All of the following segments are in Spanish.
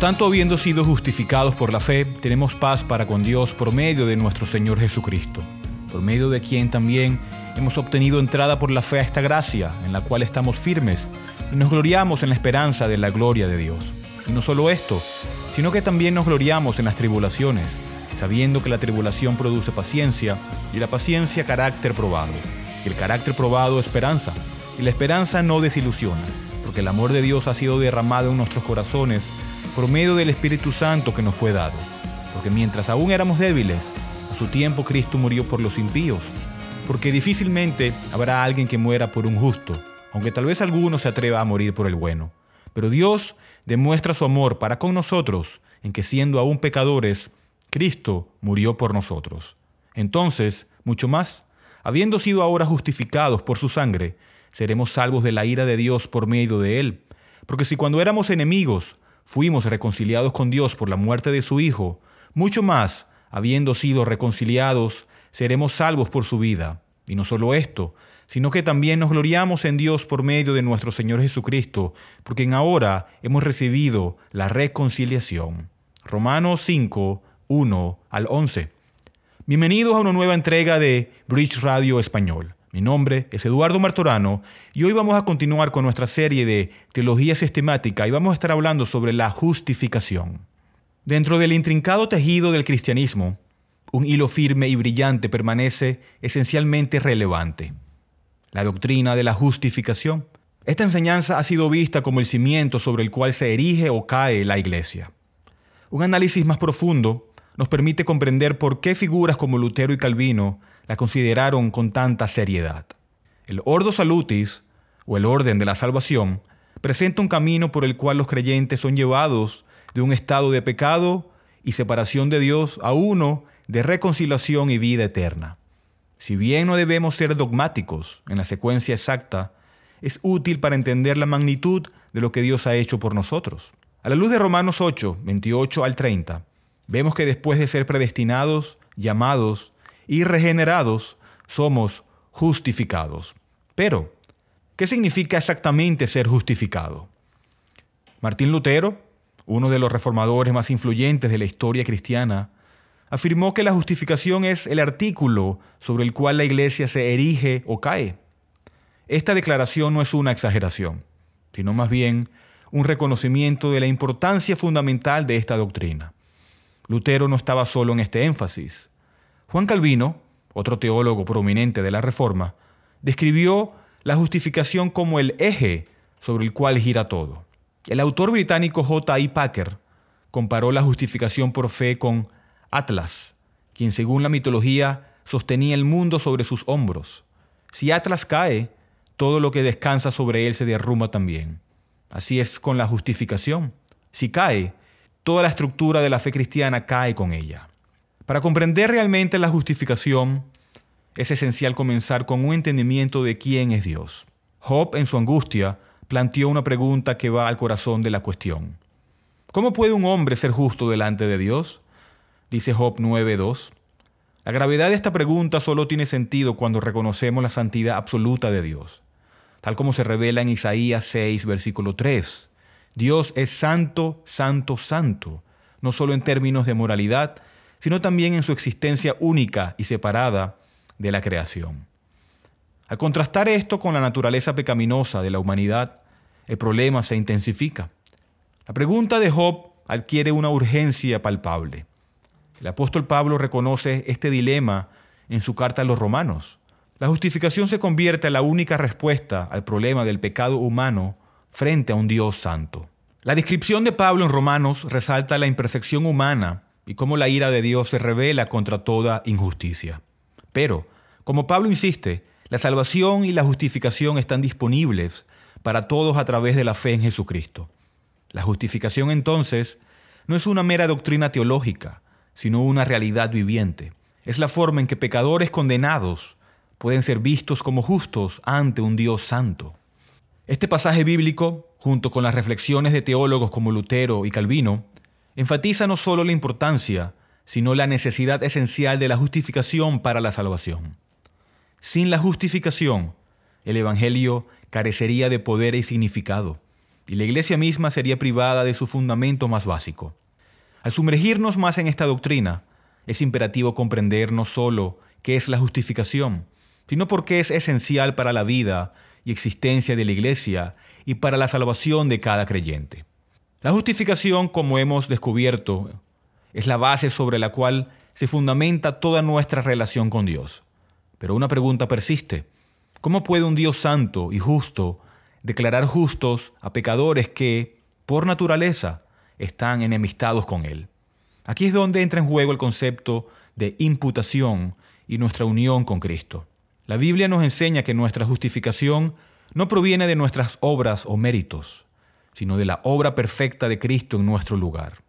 Tanto, habiendo sido justificados por la fe, tenemos paz para con Dios por medio de nuestro Señor Jesucristo, por medio de quien también hemos obtenido entrada por la fe a esta gracia, en la cual estamos firmes y nos gloriamos en la esperanza de la gloria de Dios. Y no solo esto, sino que también nos gloriamos en las tribulaciones, sabiendo que la tribulación produce paciencia y la paciencia carácter probado, y el carácter probado esperanza, y la esperanza no desilusiona, porque el amor de Dios ha sido derramado en nuestros corazones por medio del Espíritu Santo que nos fue dado. Porque mientras aún éramos débiles, a su tiempo Cristo murió por los impíos, porque difícilmente habrá alguien que muera por un justo, aunque tal vez alguno se atreva a morir por el bueno. Pero Dios demuestra su amor para con nosotros en que siendo aún pecadores, Cristo murió por nosotros. Entonces, mucho más, habiendo sido ahora justificados por su sangre, seremos salvos de la ira de Dios por medio de él. Porque si cuando éramos enemigos fuimos reconciliados con Dios por la muerte de su Hijo, mucho más, habiendo sido reconciliados, seremos salvos por su vida. Y no solo esto, sino que también nos gloriamos en Dios por medio de nuestro Señor Jesucristo, porque en ahora hemos recibido la reconciliación. Romanos 5, 1 al 11. Bienvenidos a una nueva entrega de Bridge Radio Español. Mi nombre es Eduardo Martorano y hoy vamos a continuar con nuestra serie de Teología Sistemática y vamos a estar hablando sobre la justificación. Dentro del intrincado tejido del cristianismo, un hilo firme y brillante permanece esencialmente relevante. La doctrina de la justificación. Esta enseñanza ha sido vista como el cimiento sobre el cual se erige o cae la iglesia. Un análisis más profundo nos permite comprender por qué figuras como Lutero y Calvino la consideraron con tanta seriedad. El Ordo Salutis, o el orden de la salvación, presenta un camino por el cual los creyentes son llevados de un estado de pecado y separación de Dios a uno de reconciliación y vida eterna. Si bien no debemos ser dogmáticos en la secuencia exacta, es útil para entender la magnitud de lo que Dios ha hecho por nosotros. A la luz de Romanos 8, 28 al 30, vemos que después de ser predestinados, llamados y regenerados, somos justificados. Pero, ¿qué significa exactamente ser justificado? Martín Lutero, uno de los reformadores más influyentes de la historia cristiana, afirmó que la justificación es el artículo sobre el cual la iglesia se erige o cae. Esta declaración no es una exageración, sino más bien un reconocimiento de la importancia fundamental de esta doctrina. Lutero no estaba solo en este énfasis. Juan Calvino, otro teólogo prominente de la Reforma, describió la justificación como el eje sobre el cual gira todo. El autor británico J. I. Packer comparó la justificación por fe con Atlas, quien según la mitología sostenía el mundo sobre sus hombros. Si Atlas cae, todo lo que descansa sobre él se derrumba también. Así es con la justificación. Si cae, toda la estructura de la fe cristiana cae con ella. Para comprender realmente la justificación, es esencial comenzar con un entendimiento de quién es Dios. Job, en su angustia, planteó una pregunta que va al corazón de la cuestión. ¿Cómo puede un hombre ser justo delante de Dios? Dice Job 9.2. La gravedad de esta pregunta solo tiene sentido cuando reconocemos la santidad absoluta de Dios, tal como se revela en Isaías 6, versículo 3. Dios es santo, santo, santo, no solo en términos de moralidad, sino también en su existencia única y separada de la creación. Al contrastar esto con la naturaleza pecaminosa de la humanidad, el problema se intensifica. La pregunta de Job adquiere una urgencia palpable. El apóstol Pablo reconoce este dilema en su carta a los romanos. La justificación se convierte en la única respuesta al problema del pecado humano frente a un Dios santo. La descripción de Pablo en Romanos resalta la imperfección humana y cómo la ira de Dios se revela contra toda injusticia. Pero, como Pablo insiste, la salvación y la justificación están disponibles para todos a través de la fe en Jesucristo. La justificación entonces no es una mera doctrina teológica, sino una realidad viviente. Es la forma en que pecadores condenados pueden ser vistos como justos ante un Dios santo. Este pasaje bíblico, junto con las reflexiones de teólogos como Lutero y Calvino, enfatiza no solo la importancia, sino la necesidad esencial de la justificación para la salvación. Sin la justificación, el Evangelio carecería de poder y significado. y la iglesia misma sería privada de su fundamento más básico. Al sumergirnos más en esta doctrina, es imperativo comprender no solo qué es la justificación, sino por qué es esencial para la vida y existencia de la iglesia y para la salvación de cada creyente. La justificación, como hemos descubierto, es la base sobre la cual se fundamenta toda nuestra relación con Dios. Pero una pregunta persiste. ¿Cómo puede un Dios santo y justo declarar justos a pecadores que, por naturaleza, están enemistados con Él? Aquí es donde entra en juego el concepto de imputación y nuestra unión con Cristo. La Biblia nos enseña que nuestra justificación no proviene de nuestras obras o méritos, sino de la obra perfecta de Cristo en nuestro lugar.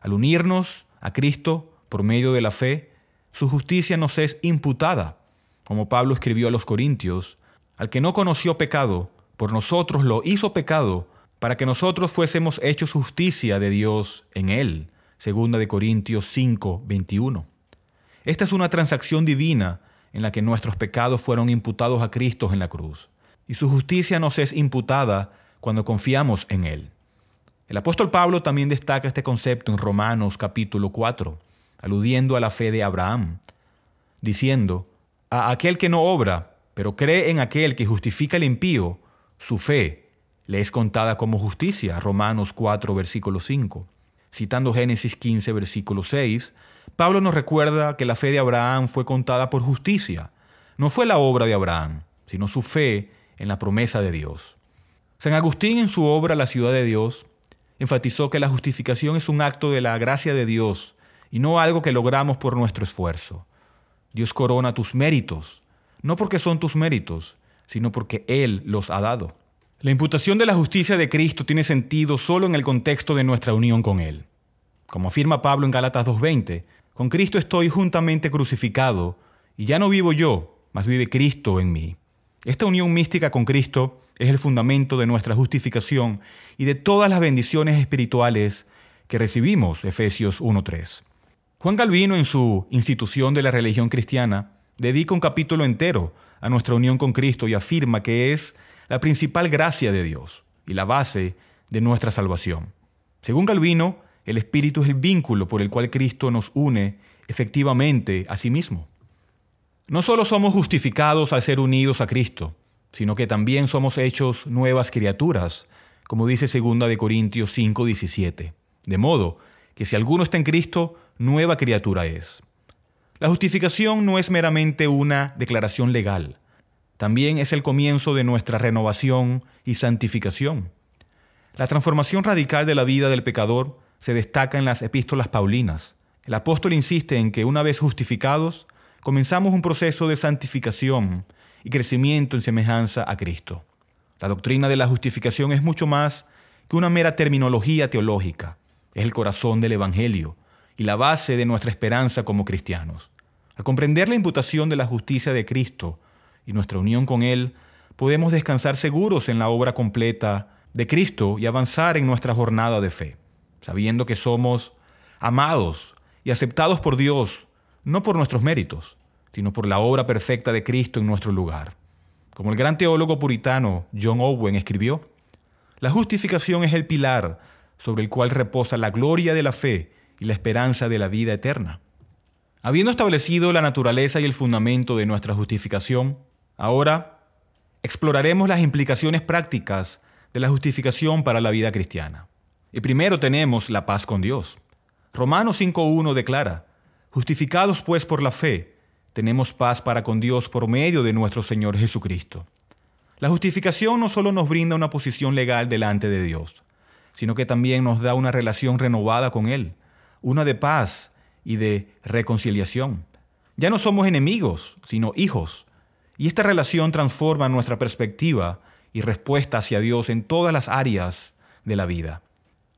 Al unirnos a Cristo por medio de la fe, su justicia nos es imputada como Pablo escribió a los Corintios, al que no conoció pecado, por nosotros lo hizo pecado, para que nosotros fuésemos hechos justicia de Dios en él. Segunda de Corintios 5, 21. Esta es una transacción divina en la que nuestros pecados fueron imputados a Cristo en la cruz, y su justicia nos es imputada cuando confiamos en Él. El apóstol Pablo también destaca este concepto en Romanos capítulo 4, aludiendo a la fe de Abraham, diciendo, a aquel que no obra, pero cree en aquel que justifica el impío, su fe le es contada como justicia. Romanos 4, versículo 5. Citando Génesis 15, versículo 6, Pablo nos recuerda que la fe de Abraham fue contada por justicia. No fue la obra de Abraham, sino su fe en la promesa de Dios. San Agustín en su obra La ciudad de Dios enfatizó que la justificación es un acto de la gracia de Dios y no algo que logramos por nuestro esfuerzo. Dios corona tus méritos, no porque son tus méritos, sino porque Él los ha dado. La imputación de la justicia de Cristo tiene sentido solo en el contexto de nuestra unión con Él. Como afirma Pablo en Gálatas 2.20, con Cristo estoy juntamente crucificado, y ya no vivo yo, mas vive Cristo en mí. Esta unión mística con Cristo es el fundamento de nuestra justificación y de todas las bendiciones espirituales que recibimos, Efesios 1.3. Juan Calvino, en su Institución de la Religión Cristiana, dedica un capítulo entero a nuestra unión con Cristo y afirma que es la principal gracia de Dios y la base de nuestra salvación. Según Calvino, el Espíritu es el vínculo por el cual Cristo nos une efectivamente a sí mismo. No solo somos justificados al ser unidos a Cristo, sino que también somos hechos nuevas criaturas, como dice 2 Corintios 5:17. De modo que si alguno está en Cristo, nueva criatura es. La justificación no es meramente una declaración legal, también es el comienzo de nuestra renovación y santificación. La transformación radical de la vida del pecador se destaca en las epístolas paulinas. El apóstol insiste en que una vez justificados, comenzamos un proceso de santificación y crecimiento en semejanza a Cristo. La doctrina de la justificación es mucho más que una mera terminología teológica es el corazón del Evangelio y la base de nuestra esperanza como cristianos. Al comprender la imputación de la justicia de Cristo y nuestra unión con Él, podemos descansar seguros en la obra completa de Cristo y avanzar en nuestra jornada de fe, sabiendo que somos amados y aceptados por Dios, no por nuestros méritos, sino por la obra perfecta de Cristo en nuestro lugar. Como el gran teólogo puritano John Owen escribió, la justificación es el pilar sobre el cual reposa la gloria de la fe y la esperanza de la vida eterna. Habiendo establecido la naturaleza y el fundamento de nuestra justificación, ahora exploraremos las implicaciones prácticas de la justificación para la vida cristiana. Y primero tenemos la paz con Dios. Romanos 5.1 declara, Justificados pues por la fe, tenemos paz para con Dios por medio de nuestro Señor Jesucristo. La justificación no solo nos brinda una posición legal delante de Dios, sino que también nos da una relación renovada con Él, una de paz y de reconciliación. Ya no somos enemigos, sino hijos. Y esta relación transforma nuestra perspectiva y respuesta hacia Dios en todas las áreas de la vida.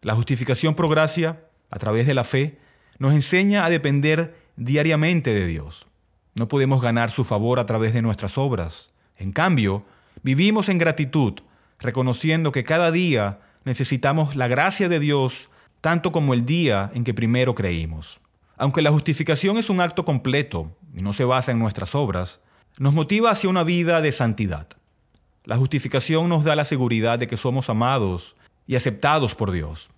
La justificación por gracia, a través de la fe, nos enseña a depender diariamente de Dios. No podemos ganar su favor a través de nuestras obras. En cambio, vivimos en gratitud, reconociendo que cada día necesitamos la gracia de Dios tanto como el día en que primero creímos. Aunque la justificación es un acto completo y no se basa en nuestras obras, nos motiva hacia una vida de santidad. La justificación nos da la seguridad de que somos amados y aceptados por Dios.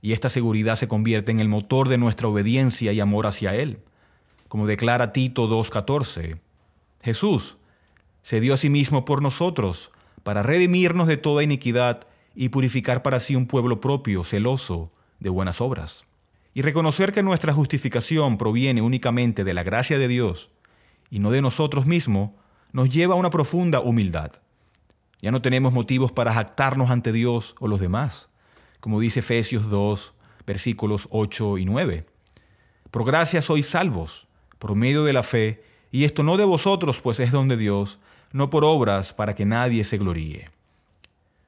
Y esta seguridad se convierte en el motor de nuestra obediencia y amor hacia Él. Como declara Tito 2.14, Jesús se dio a sí mismo por nosotros para redimirnos de toda iniquidad y purificar para sí un pueblo propio, celoso de buenas obras. Y reconocer que nuestra justificación proviene únicamente de la gracia de Dios y no de nosotros mismos, nos lleva a una profunda humildad. Ya no tenemos motivos para jactarnos ante Dios o los demás, como dice Efesios 2, versículos 8 y 9. Por gracia sois salvos, por medio de la fe, y esto no de vosotros, pues es don de Dios, no por obras para que nadie se gloríe.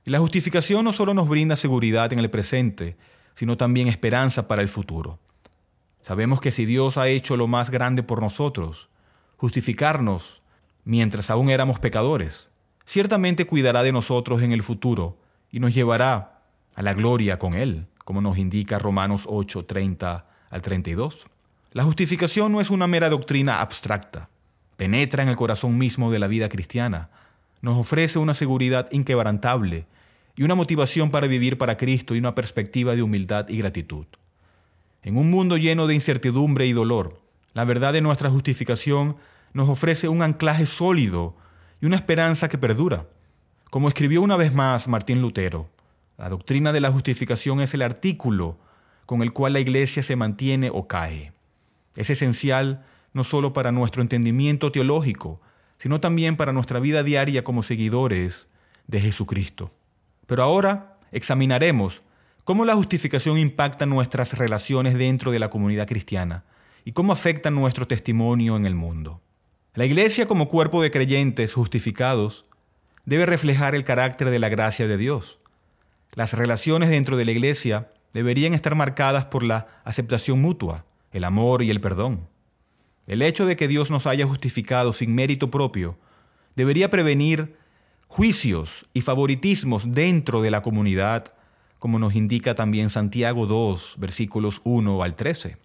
Y la justificación no solo nos brinda seguridad en el presente, sino también esperanza para el futuro. Sabemos que si Dios ha hecho lo más grande por nosotros, justificarnos mientras aún éramos pecadores, ciertamente cuidará de nosotros en el futuro y nos llevará a la gloria con Él, como nos indica Romanos 8, 30 al 32. La justificación no es una mera doctrina abstracta, penetra en el corazón mismo de la vida cristiana, nos ofrece una seguridad inquebrantable y una motivación para vivir para Cristo y una perspectiva de humildad y gratitud. En un mundo lleno de incertidumbre y dolor, la verdad de nuestra justificación nos ofrece un anclaje sólido y una esperanza que perdura. Como escribió una vez más Martín Lutero, la doctrina de la justificación es el artículo con el cual la iglesia se mantiene o cae. Es esencial no solo para nuestro entendimiento teológico, sino también para nuestra vida diaria como seguidores de Jesucristo. Pero ahora examinaremos cómo la justificación impacta nuestras relaciones dentro de la comunidad cristiana y cómo afecta nuestro testimonio en el mundo. La iglesia como cuerpo de creyentes justificados debe reflejar el carácter de la gracia de Dios. Las relaciones dentro de la iglesia deberían estar marcadas por la aceptación mutua, el amor y el perdón. El hecho de que Dios nos haya justificado sin mérito propio debería prevenir juicios y favoritismos dentro de la comunidad, como nos indica también Santiago 2, versículos 1 al 13.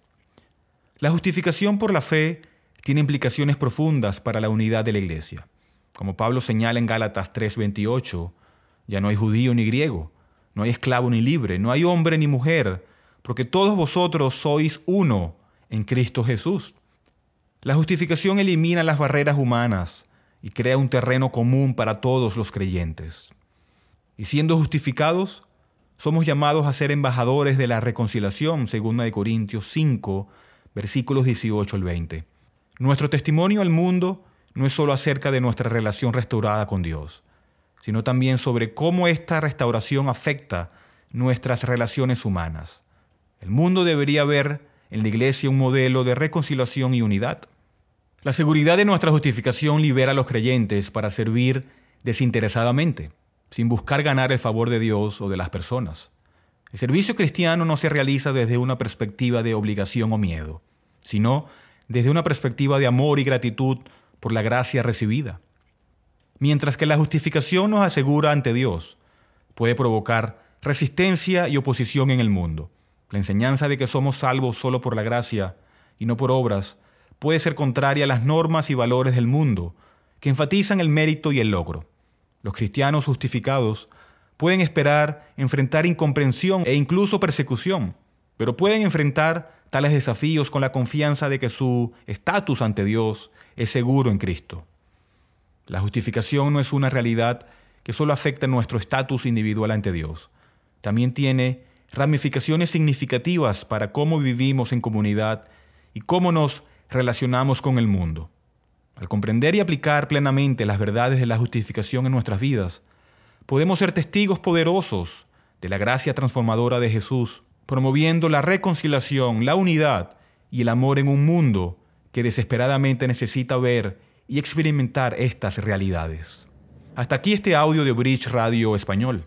La justificación por la fe tiene implicaciones profundas para la unidad de la iglesia. Como Pablo señala en Gálatas 3:28, ya no hay judío ni griego, no hay esclavo ni libre, no hay hombre ni mujer, porque todos vosotros sois uno en Cristo Jesús. La justificación elimina las barreras humanas, y crea un terreno común para todos los creyentes. Y siendo justificados, somos llamados a ser embajadores de la reconciliación, según de Corintios 5, versículos 18 al 20. Nuestro testimonio al mundo no es solo acerca de nuestra relación restaurada con Dios, sino también sobre cómo esta restauración afecta nuestras relaciones humanas. El mundo debería ver en la iglesia un modelo de reconciliación y unidad. La seguridad de nuestra justificación libera a los creyentes para servir desinteresadamente, sin buscar ganar el favor de Dios o de las personas. El servicio cristiano no se realiza desde una perspectiva de obligación o miedo, sino desde una perspectiva de amor y gratitud por la gracia recibida. Mientras que la justificación nos asegura ante Dios, puede provocar resistencia y oposición en el mundo. La enseñanza de que somos salvos solo por la gracia y no por obras puede ser contraria a las normas y valores del mundo, que enfatizan el mérito y el logro. Los cristianos justificados pueden esperar enfrentar incomprensión e incluso persecución, pero pueden enfrentar tales desafíos con la confianza de que su estatus ante Dios es seguro en Cristo. La justificación no es una realidad que solo afecta nuestro estatus individual ante Dios. También tiene ramificaciones significativas para cómo vivimos en comunidad y cómo nos relacionamos con el mundo. Al comprender y aplicar plenamente las verdades de la justificación en nuestras vidas, podemos ser testigos poderosos de la gracia transformadora de Jesús, promoviendo la reconciliación, la unidad y el amor en un mundo que desesperadamente necesita ver y experimentar estas realidades. Hasta aquí este audio de Bridge Radio Español.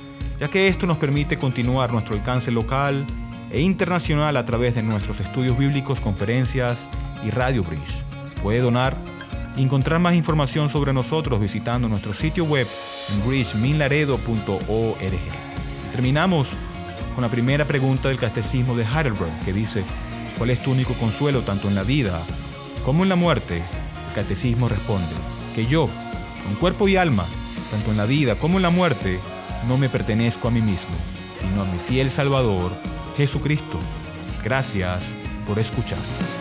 ya que esto nos permite continuar nuestro alcance local e internacional a través de nuestros estudios bíblicos, conferencias y Radio Bridge. Puede donar y encontrar más información sobre nosotros visitando nuestro sitio web en bridgeminlaredo.org. Terminamos con la primera pregunta del Catecismo de Heidelberg que dice, ¿cuál es tu único consuelo tanto en la vida como en la muerte? El Catecismo responde, que yo, con cuerpo y alma, tanto en la vida como en la muerte, no me pertenezco a mí mismo, sino a mi fiel Salvador, Jesucristo. Gracias por escuchar.